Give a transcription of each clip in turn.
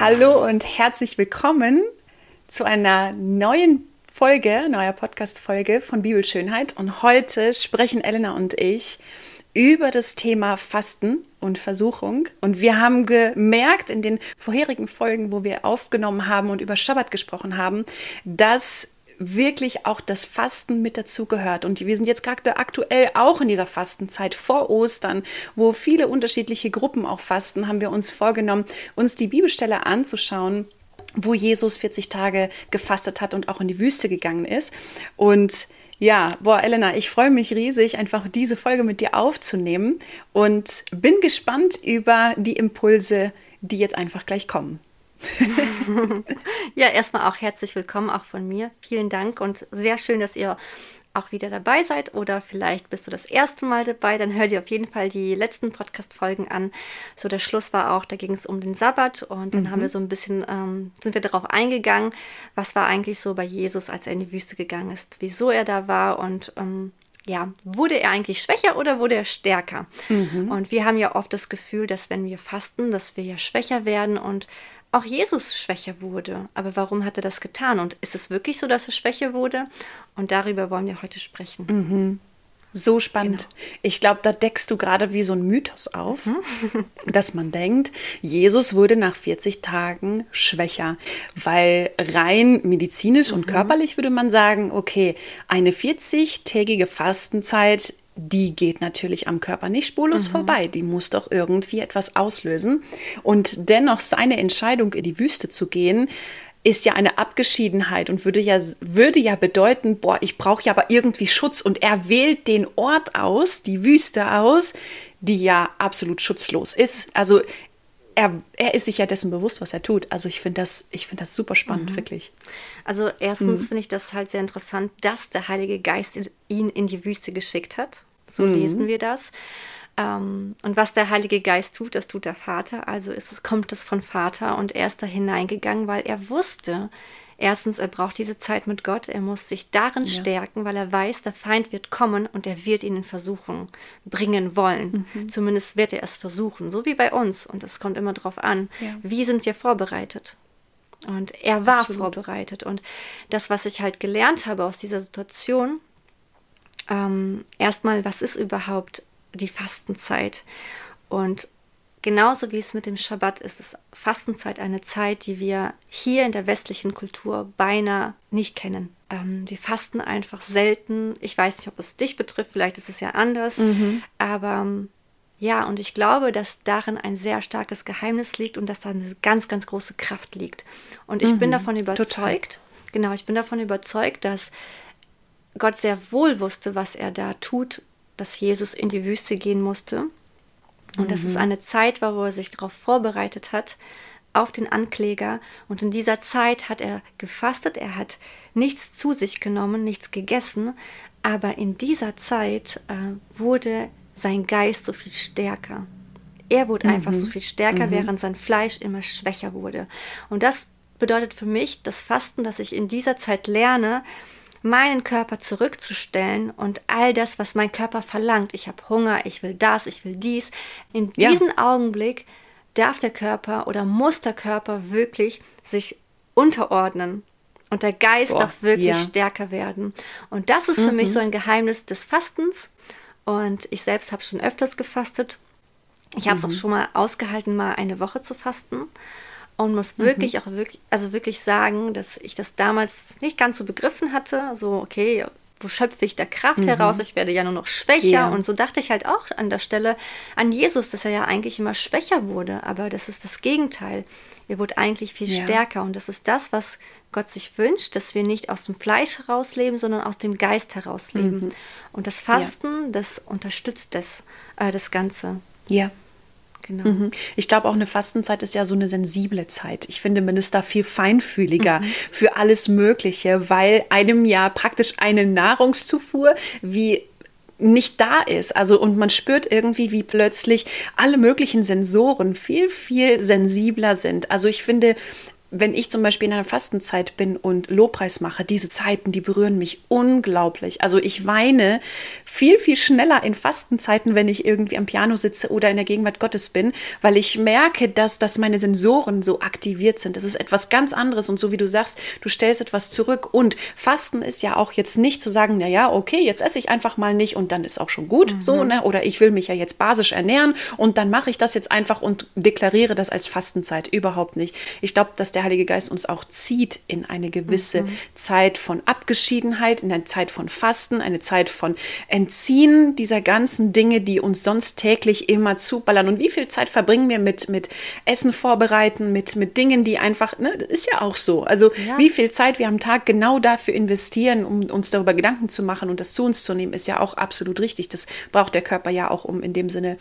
Hallo und herzlich willkommen zu einer neuen Folge, neuer Podcast-Folge von Bibelschönheit. Und heute sprechen Elena und ich über das Thema Fasten und Versuchung. Und wir haben gemerkt in den vorherigen Folgen, wo wir aufgenommen haben und über Schabbat gesprochen haben, dass wirklich auch das Fasten mit dazu gehört. Und wir sind jetzt gerade aktuell auch in dieser Fastenzeit vor Ostern, wo viele unterschiedliche Gruppen auch fasten, haben wir uns vorgenommen, uns die Bibelstelle anzuschauen, wo Jesus 40 Tage gefastet hat und auch in die Wüste gegangen ist. Und ja, boah, Elena, ich freue mich riesig, einfach diese Folge mit dir aufzunehmen und bin gespannt über die Impulse, die jetzt einfach gleich kommen. ja, erstmal auch herzlich willkommen auch von mir. Vielen Dank und sehr schön, dass ihr auch wieder dabei seid oder vielleicht bist du das erste Mal dabei, dann hör dir auf jeden Fall die letzten Podcast-Folgen an. So der Schluss war auch, da ging es um den Sabbat und dann mhm. haben wir so ein bisschen, ähm, sind wir darauf eingegangen, was war eigentlich so bei Jesus, als er in die Wüste gegangen ist, wieso er da war und ähm, ja, wurde er eigentlich schwächer oder wurde er stärker? Mhm. Und wir haben ja oft das Gefühl, dass wenn wir fasten, dass wir ja schwächer werden und auch Jesus schwächer wurde. Aber warum hat er das getan? Und ist es wirklich so, dass er schwächer wurde? Und darüber wollen wir heute sprechen. Mhm. So spannend. Genau. Ich glaube, da deckst du gerade wie so ein Mythos auf, mhm. dass man denkt, Jesus wurde nach 40 Tagen schwächer, weil rein medizinisch mhm. und körperlich würde man sagen, okay, eine 40-tägige Fastenzeit die geht natürlich am Körper nicht spurlos mhm. vorbei. Die muss doch irgendwie etwas auslösen. Und dennoch seine Entscheidung, in die Wüste zu gehen, ist ja eine Abgeschiedenheit und würde ja, würde ja bedeuten, boah, ich brauche ja aber irgendwie Schutz. Und er wählt den Ort aus, die Wüste aus, die ja absolut schutzlos ist. Also er, er ist sich ja dessen bewusst, was er tut. Also ich finde das, find das super spannend, mhm. wirklich. Also erstens mhm. finde ich das halt sehr interessant, dass der Heilige Geist ihn in die Wüste geschickt hat. So mhm. lesen wir das. Ähm, und was der Heilige Geist tut, das tut der Vater. Also ist es, kommt es von Vater und er ist da hineingegangen, weil er wusste, erstens, er braucht diese Zeit mit Gott, er muss sich darin ja. stärken, weil er weiß, der Feind wird kommen und er wird ihn in Versuchung bringen wollen. Mhm. Zumindest wird er es versuchen, so wie bei uns. Und es kommt immer darauf an, ja. wie sind wir vorbereitet. Und er war Absolut. vorbereitet. Und das, was ich halt gelernt habe aus dieser Situation, ähm, erstmal, was ist überhaupt die Fastenzeit? Und genauso wie es mit dem Schabbat ist, ist Fastenzeit eine Zeit, die wir hier in der westlichen Kultur beinahe nicht kennen. Ähm, wir fasten einfach selten. Ich weiß nicht, ob es dich betrifft, vielleicht ist es ja anders. Mhm. Aber ja, und ich glaube, dass darin ein sehr starkes Geheimnis liegt und dass da eine ganz, ganz große Kraft liegt. Und ich mhm, bin davon überzeugt, total. genau, ich bin davon überzeugt, dass Gott sehr wohl wusste, was er da tut, dass Jesus in die Wüste gehen musste. Und mhm. dass es eine Zeit war, wo er sich darauf vorbereitet hat, auf den Ankläger. Und in dieser Zeit hat er gefastet, er hat nichts zu sich genommen, nichts gegessen. Aber in dieser Zeit äh, wurde sein Geist so viel stärker. Er wurde mhm. einfach so viel stärker, mhm. während sein Fleisch immer schwächer wurde. Und das bedeutet für mich das Fasten, dass ich in dieser Zeit lerne, meinen Körper zurückzustellen und all das, was mein Körper verlangt, ich habe Hunger, ich will das, ich will dies, in ja. diesem Augenblick darf der Körper oder muss der Körper wirklich sich unterordnen. Und der Geist Boah, darf wirklich ja. stärker werden. Und das ist mhm. für mich mhm. so ein Geheimnis des Fastens. Und ich selbst habe schon öfters gefastet. Ich habe es mhm. auch schon mal ausgehalten, mal eine Woche zu fasten und muss mhm. wirklich mhm. auch wirklich, also wirklich sagen, dass ich das damals nicht ganz so begriffen hatte. So, okay, wo schöpfe ich da Kraft mhm. heraus? Ich werde ja nur noch schwächer. Ja. Und so dachte ich halt auch an der Stelle an Jesus, dass er ja eigentlich immer schwächer wurde. Aber das ist das Gegenteil. Er wurde eigentlich viel ja. stärker. Und das ist das, was Gott sich wünscht, dass wir nicht aus dem Fleisch herausleben, sondern aus dem Geist herausleben. Mhm. Und das Fasten, ja. das unterstützt das, äh, das Ganze. Ja. Genau. Mhm. Ich glaube, auch eine Fastenzeit ist ja so eine sensible Zeit. Ich finde, man ist da viel feinfühliger mhm. für alles Mögliche, weil einem ja praktisch eine Nahrungszufuhr wie nicht da ist. Also und man spürt irgendwie, wie plötzlich alle möglichen Sensoren viel, viel sensibler sind. Also ich finde, wenn ich zum Beispiel in einer Fastenzeit bin und Lobpreis mache, diese Zeiten, die berühren mich unglaublich. Also ich weine viel, viel schneller in Fastenzeiten, wenn ich irgendwie am Piano sitze oder in der Gegenwart Gottes bin, weil ich merke, dass, dass meine Sensoren so aktiviert sind. Das ist etwas ganz anderes. Und so wie du sagst, du stellst etwas zurück. Und Fasten ist ja auch jetzt nicht zu sagen, na ja, okay, jetzt esse ich einfach mal nicht und dann ist auch schon gut. Mhm. So, ne? Oder ich will mich ja jetzt basisch ernähren und dann mache ich das jetzt einfach und deklariere das als Fastenzeit. Überhaupt nicht. Ich glaube, dass der der Heilige Geist uns auch zieht in eine gewisse mhm. Zeit von Abgeschiedenheit, in eine Zeit von Fasten, eine Zeit von Entziehen dieser ganzen Dinge, die uns sonst täglich immer zuballern. Und wie viel Zeit verbringen wir mit, mit Essen vorbereiten, mit, mit Dingen, die einfach, ne, ist ja auch so. Also ja. wie viel Zeit wir am Tag genau dafür investieren, um uns darüber Gedanken zu machen und das zu uns zu nehmen, ist ja auch absolut richtig. Das braucht der Körper ja auch, um in dem Sinne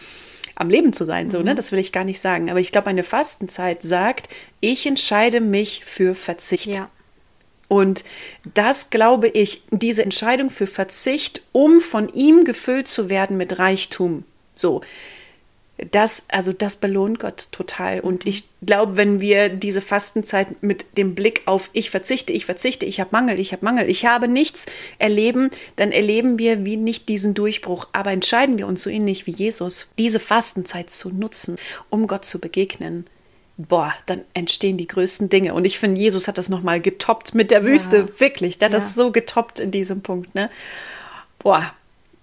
am Leben zu sein. So, ne? Mhm. Das will ich gar nicht sagen. Aber ich glaube, eine Fastenzeit sagt, ich entscheide mich für Verzicht. Ja. Und das glaube ich, diese Entscheidung für Verzicht, um von ihm gefüllt zu werden mit Reichtum. So, das, also das belohnt Gott total. Und ich glaube, wenn wir diese Fastenzeit mit dem Blick auf ich verzichte, ich verzichte, ich habe Mangel, ich habe Mangel, ich habe nichts erleben, dann erleben wir wie nicht diesen Durchbruch. Aber entscheiden wir uns so ähnlich wie Jesus, diese Fastenzeit zu nutzen, um Gott zu begegnen. Boah, dann entstehen die größten Dinge. Und ich finde, Jesus hat das nochmal getoppt mit der Wüste. Ja. Wirklich, der hat ja. das so getoppt in diesem Punkt. Ne? Boah,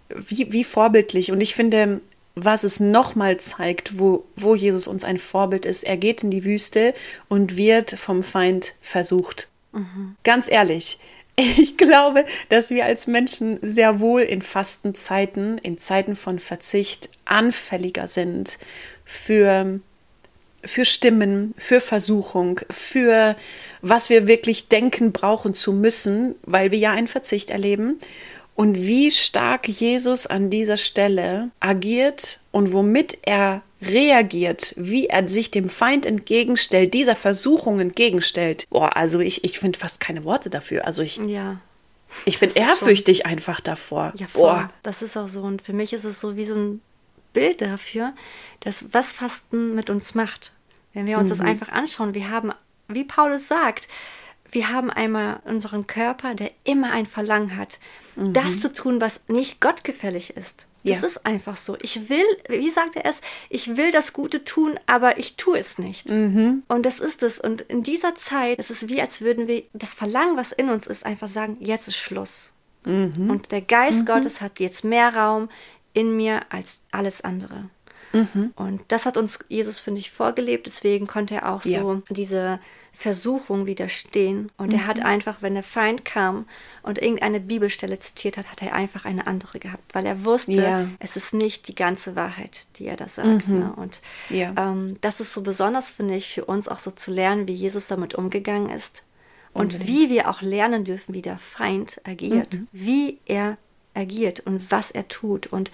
wie, wie vorbildlich. Und ich finde, was es nochmal zeigt, wo, wo Jesus uns ein Vorbild ist. Er geht in die Wüste und wird vom Feind versucht. Mhm. Ganz ehrlich, ich glaube, dass wir als Menschen sehr wohl in Fastenzeiten, in Zeiten von Verzicht anfälliger sind für, für Stimmen, für Versuchung, für was wir wirklich denken brauchen zu müssen, weil wir ja einen Verzicht erleben und wie stark Jesus an dieser Stelle agiert und womit er reagiert, wie er sich dem Feind entgegenstellt, dieser Versuchung entgegenstellt. Boah, also ich, ich finde fast keine Worte dafür. Also ich, ja. ich bin ehrfürchtig schon, einfach davor. Ja, voll. Boah. Das ist auch so. Und für mich ist es so wie so ein Bild dafür, dass was Fasten mit uns macht. Wenn wir uns mhm. das einfach anschauen, wir haben, wie Paulus sagt, wir haben einmal unseren Körper, der immer ein Verlangen hat, mhm. das zu tun, was nicht gottgefällig ist. Das ja. ist einfach so. Ich will, wie sagt er es, ich will das Gute tun, aber ich tue es nicht. Mhm. Und das ist es. Und in dieser Zeit ist es wie, als würden wir das Verlangen, was in uns ist, einfach sagen, jetzt ist Schluss. Mhm. Und der Geist mhm. Gottes hat jetzt mehr Raum in mir als alles andere. Mhm. Und das hat uns Jesus, finde ich, vorgelebt. Deswegen konnte er auch ja. so diese Versuchung widerstehen. Und mhm. er hat mhm. einfach, wenn der Feind kam und irgendeine Bibelstelle zitiert hat, hat er einfach eine andere gehabt, weil er wusste, ja. es ist nicht die ganze Wahrheit, die er da sagt. Mhm. Ne? Und ja. ähm, das ist so besonders, finde ich, für uns auch so zu lernen, wie Jesus damit umgegangen ist. Und Unbedingt. wie wir auch lernen dürfen, wie der Feind agiert, mhm. wie er agiert und was er tut. Und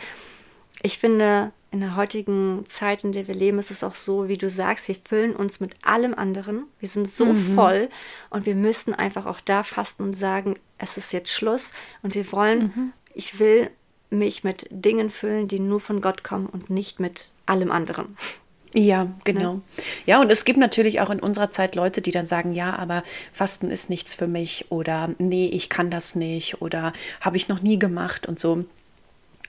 ich finde, in der heutigen Zeit, in der wir leben, ist es auch so, wie du sagst, wir füllen uns mit allem anderen. Wir sind so mhm. voll und wir müssen einfach auch da fasten und sagen, es ist jetzt Schluss und wir wollen, mhm. ich will mich mit Dingen füllen, die nur von Gott kommen und nicht mit allem anderen. Ja, genau. Ne? Ja, und es gibt natürlich auch in unserer Zeit Leute, die dann sagen, ja, aber Fasten ist nichts für mich oder nee, ich kann das nicht oder habe ich noch nie gemacht und so.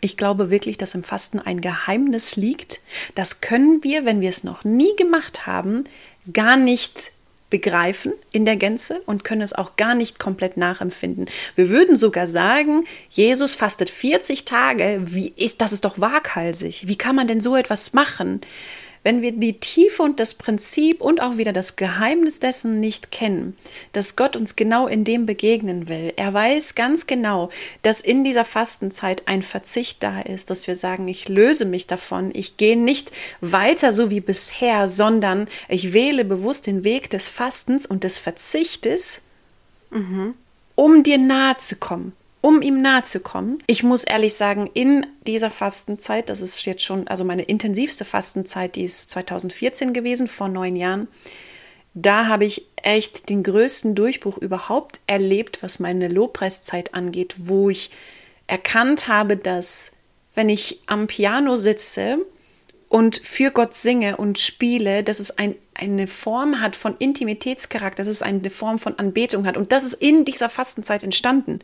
Ich glaube wirklich, dass im Fasten ein Geheimnis liegt. Das können wir, wenn wir es noch nie gemacht haben, gar nicht begreifen in der Gänze und können es auch gar nicht komplett nachempfinden. Wir würden sogar sagen, Jesus fastet 40 Tage. Wie ist das ist doch waghalsig. Wie kann man denn so etwas machen? Wenn wir die Tiefe und das Prinzip und auch wieder das Geheimnis dessen nicht kennen, dass Gott uns genau in dem begegnen will. Er weiß ganz genau, dass in dieser Fastenzeit ein Verzicht da ist, dass wir sagen, ich löse mich davon, ich gehe nicht weiter so wie bisher, sondern ich wähle bewusst den Weg des Fastens und des Verzichtes, mhm. um dir nahe zu kommen um ihm nahe zu kommen. Ich muss ehrlich sagen, in dieser Fastenzeit, das ist jetzt schon, also meine intensivste Fastenzeit, die ist 2014 gewesen, vor neun Jahren, da habe ich echt den größten Durchbruch überhaupt erlebt, was meine Lobpreiszeit angeht, wo ich erkannt habe, dass wenn ich am Piano sitze und für Gott singe und spiele, dass es ein, eine Form hat von Intimitätscharakter, dass es eine Form von Anbetung hat. Und das ist in dieser Fastenzeit entstanden.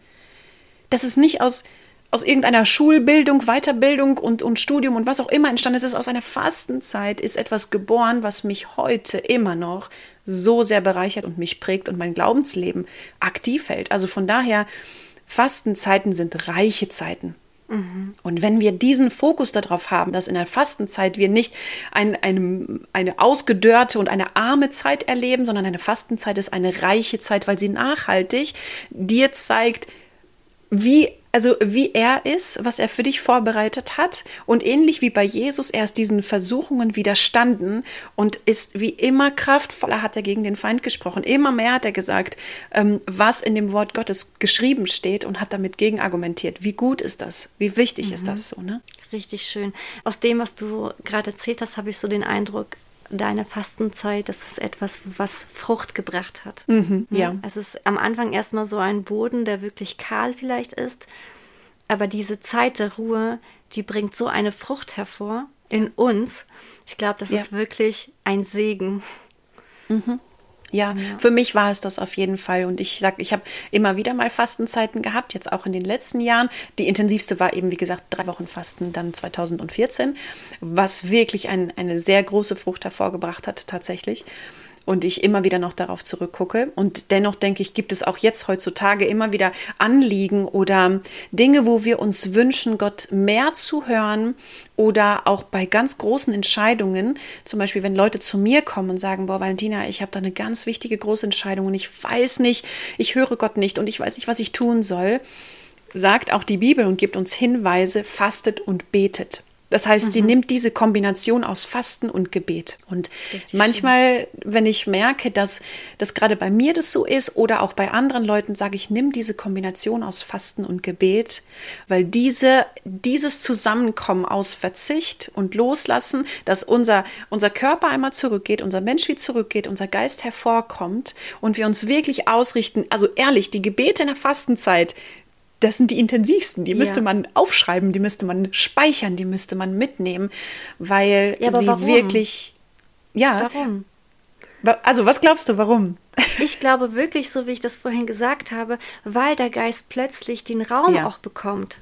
Das ist nicht aus, aus irgendeiner Schulbildung, Weiterbildung und, und Studium und was auch immer entstanden ist. Es ist aus einer Fastenzeit, ist etwas geboren, was mich heute immer noch so sehr bereichert und mich prägt und mein Glaubensleben aktiv hält. Also von daher, Fastenzeiten sind reiche Zeiten. Mhm. Und wenn wir diesen Fokus darauf haben, dass in der Fastenzeit wir nicht ein, eine, eine ausgedörrte und eine arme Zeit erleben, sondern eine Fastenzeit ist eine reiche Zeit, weil sie nachhaltig dir zeigt, wie also wie er ist, was er für dich vorbereitet hat. Und ähnlich wie bei Jesus, er ist diesen Versuchungen widerstanden und ist wie immer kraftvoller, hat er gegen den Feind gesprochen. Immer mehr hat er gesagt, ähm, was in dem Wort Gottes geschrieben steht und hat damit gegenargumentiert. Wie gut ist das? Wie wichtig mhm. ist das so, ne? Richtig schön. Aus dem, was du gerade erzählt hast, habe ich so den Eindruck, deine Fastenzeit, das ist etwas, was Frucht gebracht hat. Mhm, ja. Es ist am Anfang erstmal so ein Boden, der wirklich kahl vielleicht ist, aber diese Zeit der Ruhe, die bringt so eine Frucht hervor in uns. Ich glaube, das ja. ist wirklich ein Segen. Mhm. Ja, ja, für mich war es das auf jeden Fall. Und ich sag, ich habe immer wieder mal Fastenzeiten gehabt, jetzt auch in den letzten Jahren. Die intensivste war eben, wie gesagt, drei Wochen Fasten, dann 2014, was wirklich ein, eine sehr große Frucht hervorgebracht hat, tatsächlich und ich immer wieder noch darauf zurückgucke. Und dennoch denke ich, gibt es auch jetzt heutzutage immer wieder Anliegen oder Dinge, wo wir uns wünschen, Gott mehr zu hören oder auch bei ganz großen Entscheidungen, zum Beispiel wenn Leute zu mir kommen und sagen, boah, Valentina, ich habe da eine ganz wichtige große Entscheidung und ich weiß nicht, ich höre Gott nicht und ich weiß nicht, was ich tun soll, sagt auch die Bibel und gibt uns Hinweise, fastet und betet. Das heißt, mhm. sie nimmt diese Kombination aus Fasten und Gebet. Und Richtig manchmal, schön. wenn ich merke, dass das gerade bei mir das so ist oder auch bei anderen Leuten, sage ich, nimm diese Kombination aus Fasten und Gebet, weil diese, dieses Zusammenkommen aus Verzicht und Loslassen, dass unser, unser Körper einmal zurückgeht, unser Mensch wie zurückgeht, unser Geist hervorkommt und wir uns wirklich ausrichten, also ehrlich, die Gebete in der Fastenzeit, das sind die intensivsten. Die müsste ja. man aufschreiben, die müsste man speichern, die müsste man mitnehmen, weil ja, sie warum? wirklich. Ja. Warum? Also, was glaubst du, warum? Ich glaube wirklich, so wie ich das vorhin gesagt habe, weil der Geist plötzlich den Raum ja. auch bekommt.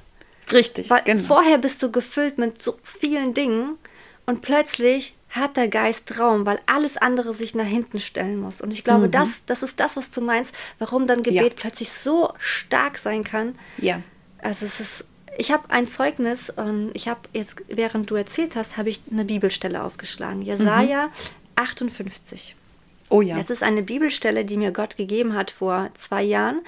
Richtig. Weil genau. vorher bist du gefüllt mit so vielen Dingen und plötzlich hat der Geist Raum, weil alles andere sich nach hinten stellen muss. Und ich glaube, mhm. das, das ist das, was du meinst, warum dann Gebet ja. plötzlich so stark sein kann. Ja. Also es ist, ich habe ein Zeugnis, und ich habe jetzt, während du erzählt hast, habe ich eine Bibelstelle aufgeschlagen. Jesaja mhm. 58. Oh ja. Es ist eine Bibelstelle, die mir Gott gegeben hat vor zwei Jahren.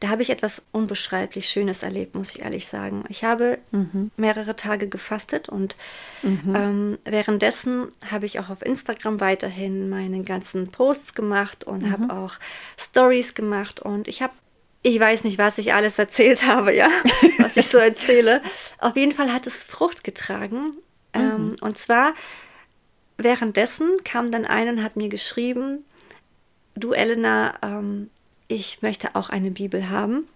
Da habe ich etwas unbeschreiblich Schönes erlebt, muss ich ehrlich sagen. Ich habe mhm. mehrere Tage gefastet und mhm. ähm, währenddessen habe ich auch auf Instagram weiterhin meine ganzen Posts gemacht und mhm. habe auch Stories gemacht und ich habe ich weiß nicht, was ich alles erzählt habe, ja, was ich so erzähle. Auf jeden Fall hat es Frucht getragen. Ähm, mhm. und zwar währenddessen kam dann einer und hat mir geschrieben, du Elena, ähm, ich möchte auch eine Bibel haben.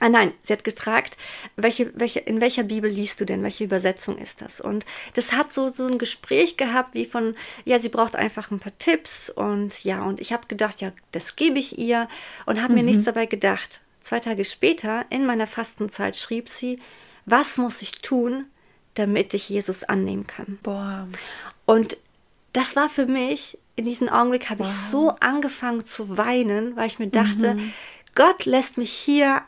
Ah nein, sie hat gefragt, welche, welche, in welcher Bibel liest du denn? Welche Übersetzung ist das? Und das hat so, so ein Gespräch gehabt, wie von, ja, sie braucht einfach ein paar Tipps und ja, und ich habe gedacht, ja, das gebe ich ihr und habe mhm. mir nichts dabei gedacht. Zwei Tage später, in meiner Fastenzeit, schrieb sie, was muss ich tun, damit ich Jesus annehmen kann? Boah. Und das war für mich, in diesem Augenblick habe wow. ich so angefangen zu weinen, weil ich mir dachte, mhm. Gott lässt mich hier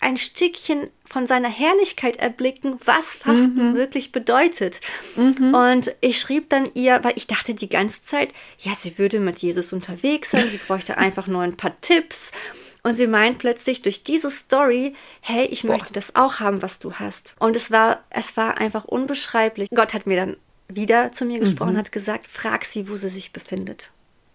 ein Stückchen von seiner Herrlichkeit erblicken, was Fasten mhm. wirklich bedeutet. Mhm. Und ich schrieb dann ihr, weil ich dachte die ganze Zeit, ja, sie würde mit Jesus unterwegs sein, sie bräuchte einfach nur ein paar Tipps. Und sie meint plötzlich durch diese Story, hey, ich Boah. möchte das auch haben, was du hast. Und es war, es war einfach unbeschreiblich. Gott hat mir dann wieder zu mir gesprochen, mhm. hat gesagt, frag sie, wo sie sich befindet.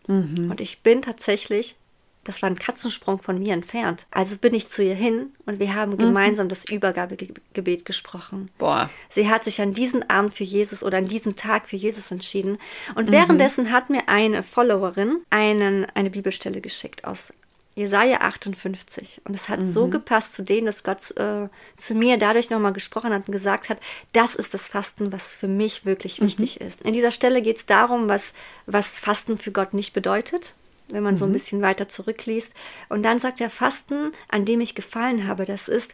Mhm. Und ich bin tatsächlich, das war ein Katzensprung von mir entfernt. Also bin ich zu ihr hin und wir haben mhm. gemeinsam das Übergabegebet gesprochen. Boah. Sie hat sich an diesem Abend für Jesus oder an diesem Tag für Jesus entschieden. Und mhm. währenddessen hat mir eine Followerin einen, eine Bibelstelle geschickt aus Jesaja 58. Und es hat mhm. so gepasst zu dem, dass Gott äh, zu mir dadurch nochmal gesprochen hat und gesagt hat, das ist das Fasten, was für mich wirklich mhm. wichtig ist. In dieser Stelle geht es darum, was, was Fasten für Gott nicht bedeutet, wenn man mhm. so ein mhm. bisschen weiter zurückliest. Und dann sagt er, Fasten, an dem ich gefallen habe, das ist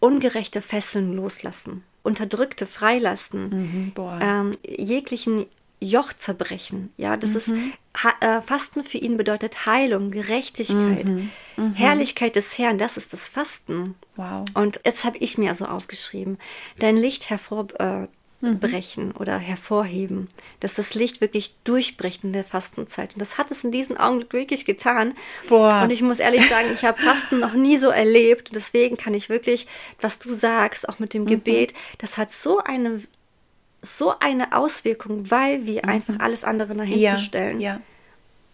ungerechte Fesseln loslassen, unterdrückte freilassen, mhm, ähm, jeglichen Joch zerbrechen. Ja, das mhm. ist äh, Fasten für ihn bedeutet Heilung, Gerechtigkeit, mhm. Mhm. Herrlichkeit des Herrn. Das ist das Fasten. Wow. Und jetzt habe ich mir so aufgeschrieben: Dein Licht hervorbrechen äh, mhm. oder hervorheben, dass das Licht wirklich durchbricht in der Fastenzeit. Und das hat es in diesem Augenblick wirklich getan. Boah. Und ich muss ehrlich sagen, ich habe Fasten noch nie so erlebt. Und deswegen kann ich wirklich, was du sagst, auch mit dem mhm. Gebet, das hat so eine so eine Auswirkung, weil wir mhm. einfach alles andere nach hinten ja, stellen. Ja.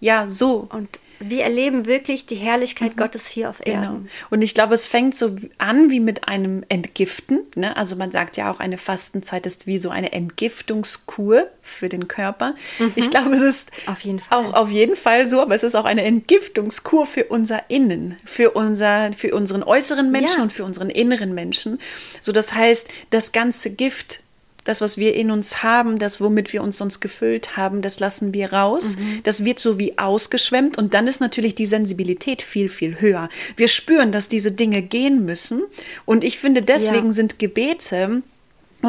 ja, so. Und wir erleben wirklich die Herrlichkeit mhm. Gottes hier auf Erden. Genau. Und ich glaube, es fängt so an wie mit einem Entgiften. Ne? Also man sagt ja auch, eine Fastenzeit ist wie so eine Entgiftungskur für den Körper. Mhm. Ich glaube, es ist auf jeden Fall. auch auf jeden Fall so, aber es ist auch eine Entgiftungskur für unser Innen, für, unser, für unseren äußeren Menschen ja. und für unseren inneren Menschen. So das heißt, das ganze Gift das, was wir in uns haben, das, womit wir uns sonst gefüllt haben, das lassen wir raus. Mhm. Das wird so wie ausgeschwemmt und dann ist natürlich die Sensibilität viel, viel höher. Wir spüren, dass diese Dinge gehen müssen und ich finde, deswegen ja. sind Gebete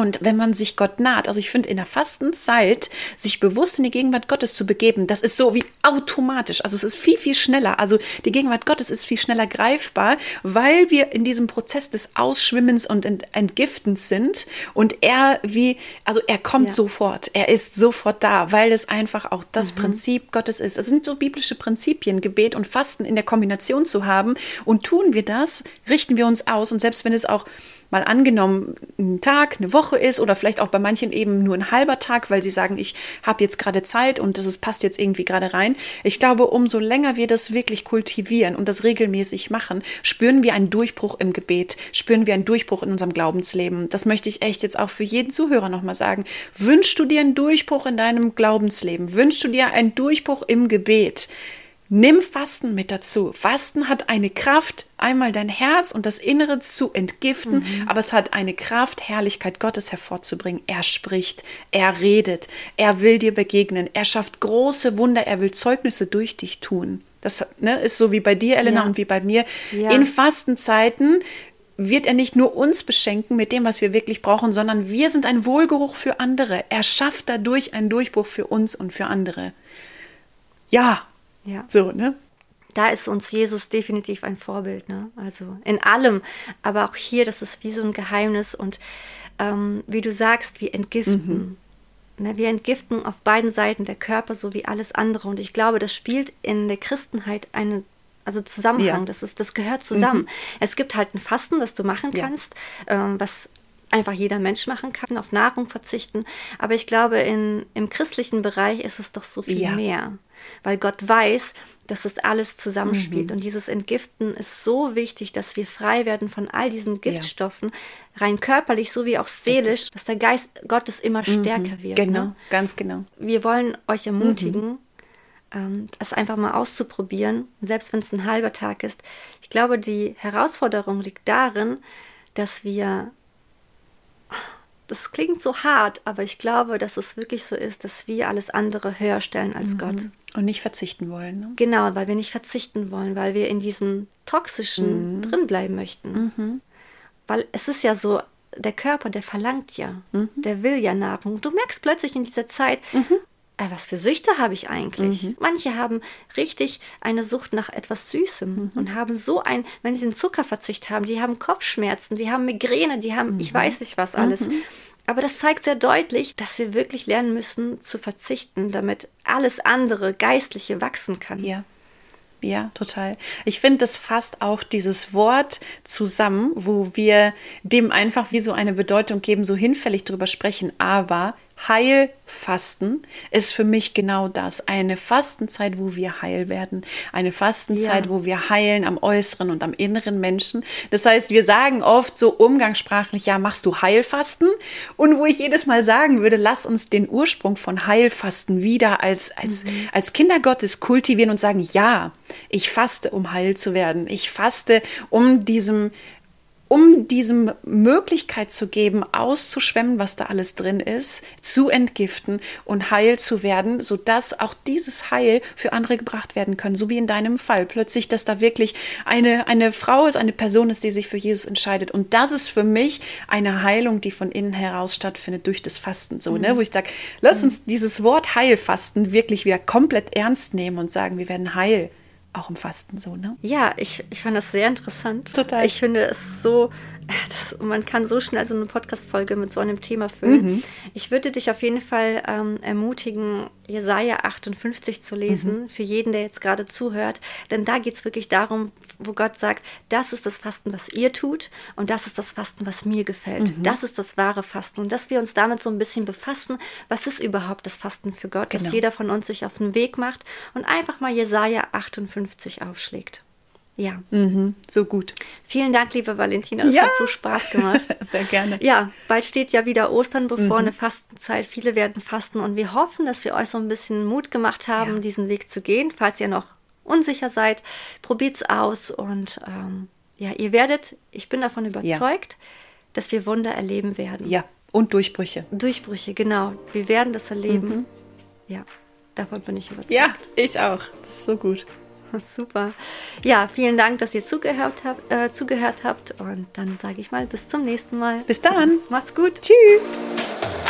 und wenn man sich Gott naht, also ich finde in der Fastenzeit, sich bewusst in die Gegenwart Gottes zu begeben, das ist so wie automatisch. Also es ist viel, viel schneller. Also die Gegenwart Gottes ist viel schneller greifbar, weil wir in diesem Prozess des Ausschwimmens und Entgiftens sind. Und er wie, also er kommt ja. sofort. Er ist sofort da, weil es einfach auch das mhm. Prinzip Gottes ist. Es sind so biblische Prinzipien, Gebet und Fasten in der Kombination zu haben. Und tun wir das, richten wir uns aus. Und selbst wenn es auch mal angenommen ein Tag, eine Woche ist oder vielleicht auch bei manchen eben nur ein halber Tag, weil sie sagen, ich habe jetzt gerade Zeit und das ist, passt jetzt irgendwie gerade rein. Ich glaube, umso länger wir das wirklich kultivieren und das regelmäßig machen, spüren wir einen Durchbruch im Gebet, spüren wir einen Durchbruch in unserem Glaubensleben. Das möchte ich echt jetzt auch für jeden Zuhörer nochmal sagen. Wünschst du dir einen Durchbruch in deinem Glaubensleben? Wünschst du dir einen Durchbruch im Gebet? Nimm Fasten mit dazu. Fasten hat eine Kraft, einmal dein Herz und das Innere zu entgiften, mhm. aber es hat eine Kraft, Herrlichkeit Gottes hervorzubringen. Er spricht, er redet, er will dir begegnen, er schafft große Wunder, er will Zeugnisse durch dich tun. Das ne, ist so wie bei dir, Elena, ja. und wie bei mir. Ja. In Fastenzeiten wird er nicht nur uns beschenken mit dem, was wir wirklich brauchen, sondern wir sind ein Wohlgeruch für andere. Er schafft dadurch einen Durchbruch für uns und für andere. Ja, ja. So, ne? Da ist uns Jesus definitiv ein Vorbild, ne? Also in allem, aber auch hier, das ist wie so ein Geheimnis und ähm, wie du sagst, wir entgiften. Mhm. Ne? Wir entgiften auf beiden Seiten der Körper sowie alles andere. Und ich glaube, das spielt in der Christenheit eine also Zusammenhang, ja. das, ist, das gehört zusammen. Mhm. Es gibt halt ein Fasten, das du machen kannst, ja. ähm, was einfach jeder Mensch machen kann, auf Nahrung verzichten. Aber ich glaube, in, im christlichen Bereich ist es doch so viel ja. mehr weil Gott weiß, dass das alles zusammenspielt. Mhm. Und dieses Entgiften ist so wichtig, dass wir frei werden von all diesen Giftstoffen, ja. rein körperlich sowie auch seelisch, Richtig. dass der Geist Gottes immer mhm. stärker wird. Genau, ne? ganz genau. Wir wollen euch ermutigen, mhm. ähm, das einfach mal auszuprobieren, selbst wenn es ein halber Tag ist. Ich glaube, die Herausforderung liegt darin, dass wir das klingt so hart, aber ich glaube, dass es wirklich so ist, dass wir alles andere höher stellen als mhm. Gott. Und nicht verzichten wollen. Ne? Genau, weil wir nicht verzichten wollen, weil wir in diesem Toxischen mhm. drin bleiben möchten. Mhm. Weil es ist ja so, der Körper, der verlangt ja, mhm. der will ja Nahrung. Du merkst plötzlich in dieser Zeit, mhm. Was für Süchte habe ich eigentlich? Mhm. Manche haben richtig eine Sucht nach etwas Süßem mhm. und haben so ein, wenn sie einen Zuckerverzicht haben, die haben Kopfschmerzen, die haben Migräne, die haben, ich weiß nicht was alles. Aber das zeigt sehr deutlich, dass wir wirklich lernen müssen zu verzichten, damit alles andere, Geistliche, wachsen kann. Ja. Ja, total. Ich finde, das fasst auch dieses Wort zusammen, wo wir dem einfach wie so eine Bedeutung geben, so hinfällig drüber sprechen, aber Heilfasten ist für mich genau das. Eine Fastenzeit, wo wir heil werden. Eine Fastenzeit, ja. wo wir heilen am äußeren und am inneren Menschen. Das heißt, wir sagen oft so umgangssprachlich, ja, machst du Heilfasten? Und wo ich jedes Mal sagen würde, lass uns den Ursprung von Heilfasten wieder als, als, mhm. als Kinder Gottes kultivieren und sagen, ja, ich faste, um heil zu werden. Ich faste, um diesem um diesem Möglichkeit zu geben, auszuschwemmen, was da alles drin ist, zu entgiften und heil zu werden, sodass auch dieses Heil für andere gebracht werden können, so wie in deinem Fall. Plötzlich, dass da wirklich eine, eine Frau ist, eine Person ist, die sich für Jesus entscheidet. Und das ist für mich eine Heilung, die von innen heraus stattfindet durch das Fasten. So, ne? mhm. ne? Wo ich sage, lass uns dieses Wort Heilfasten wirklich wieder komplett ernst nehmen und sagen, wir werden heil auch im Fasten so, ne? Ja, ich, ich fand das sehr interessant. Total. Ich finde es so das, man kann so schnell so eine Podcast-Folge mit so einem Thema füllen. Mhm. Ich würde dich auf jeden Fall ähm, ermutigen, Jesaja 58 zu lesen, mhm. für jeden, der jetzt gerade zuhört. Denn da geht es wirklich darum, wo Gott sagt, das ist das Fasten, was ihr tut und das ist das Fasten, was mir gefällt. Mhm. Das ist das wahre Fasten. Und dass wir uns damit so ein bisschen befassen, was ist überhaupt das Fasten für Gott, genau. dass jeder von uns sich auf den Weg macht und einfach mal Jesaja 58 aufschlägt. Ja. Mhm, so gut. Vielen Dank, liebe Valentina. Das ja. hat so Spaß gemacht. Sehr gerne. Ja, bald steht ja wieder Ostern bevor, mhm. eine Fastenzeit. Viele werden fasten und wir hoffen, dass wir euch so ein bisschen Mut gemacht haben, ja. diesen Weg zu gehen. Falls ihr noch unsicher seid, probiert es aus und ähm, ja, ihr werdet, ich bin davon überzeugt, ja. dass wir Wunder erleben werden. Ja, und Durchbrüche. Durchbrüche, genau. Wir werden das erleben. Mhm. Ja, davon bin ich überzeugt. Ja, ich auch. Das ist so gut. Super. Ja, vielen Dank, dass ihr zugehört habt, äh, zugehört habt. Und dann sage ich mal bis zum nächsten Mal. Bis dann. Macht's gut. Tschüss.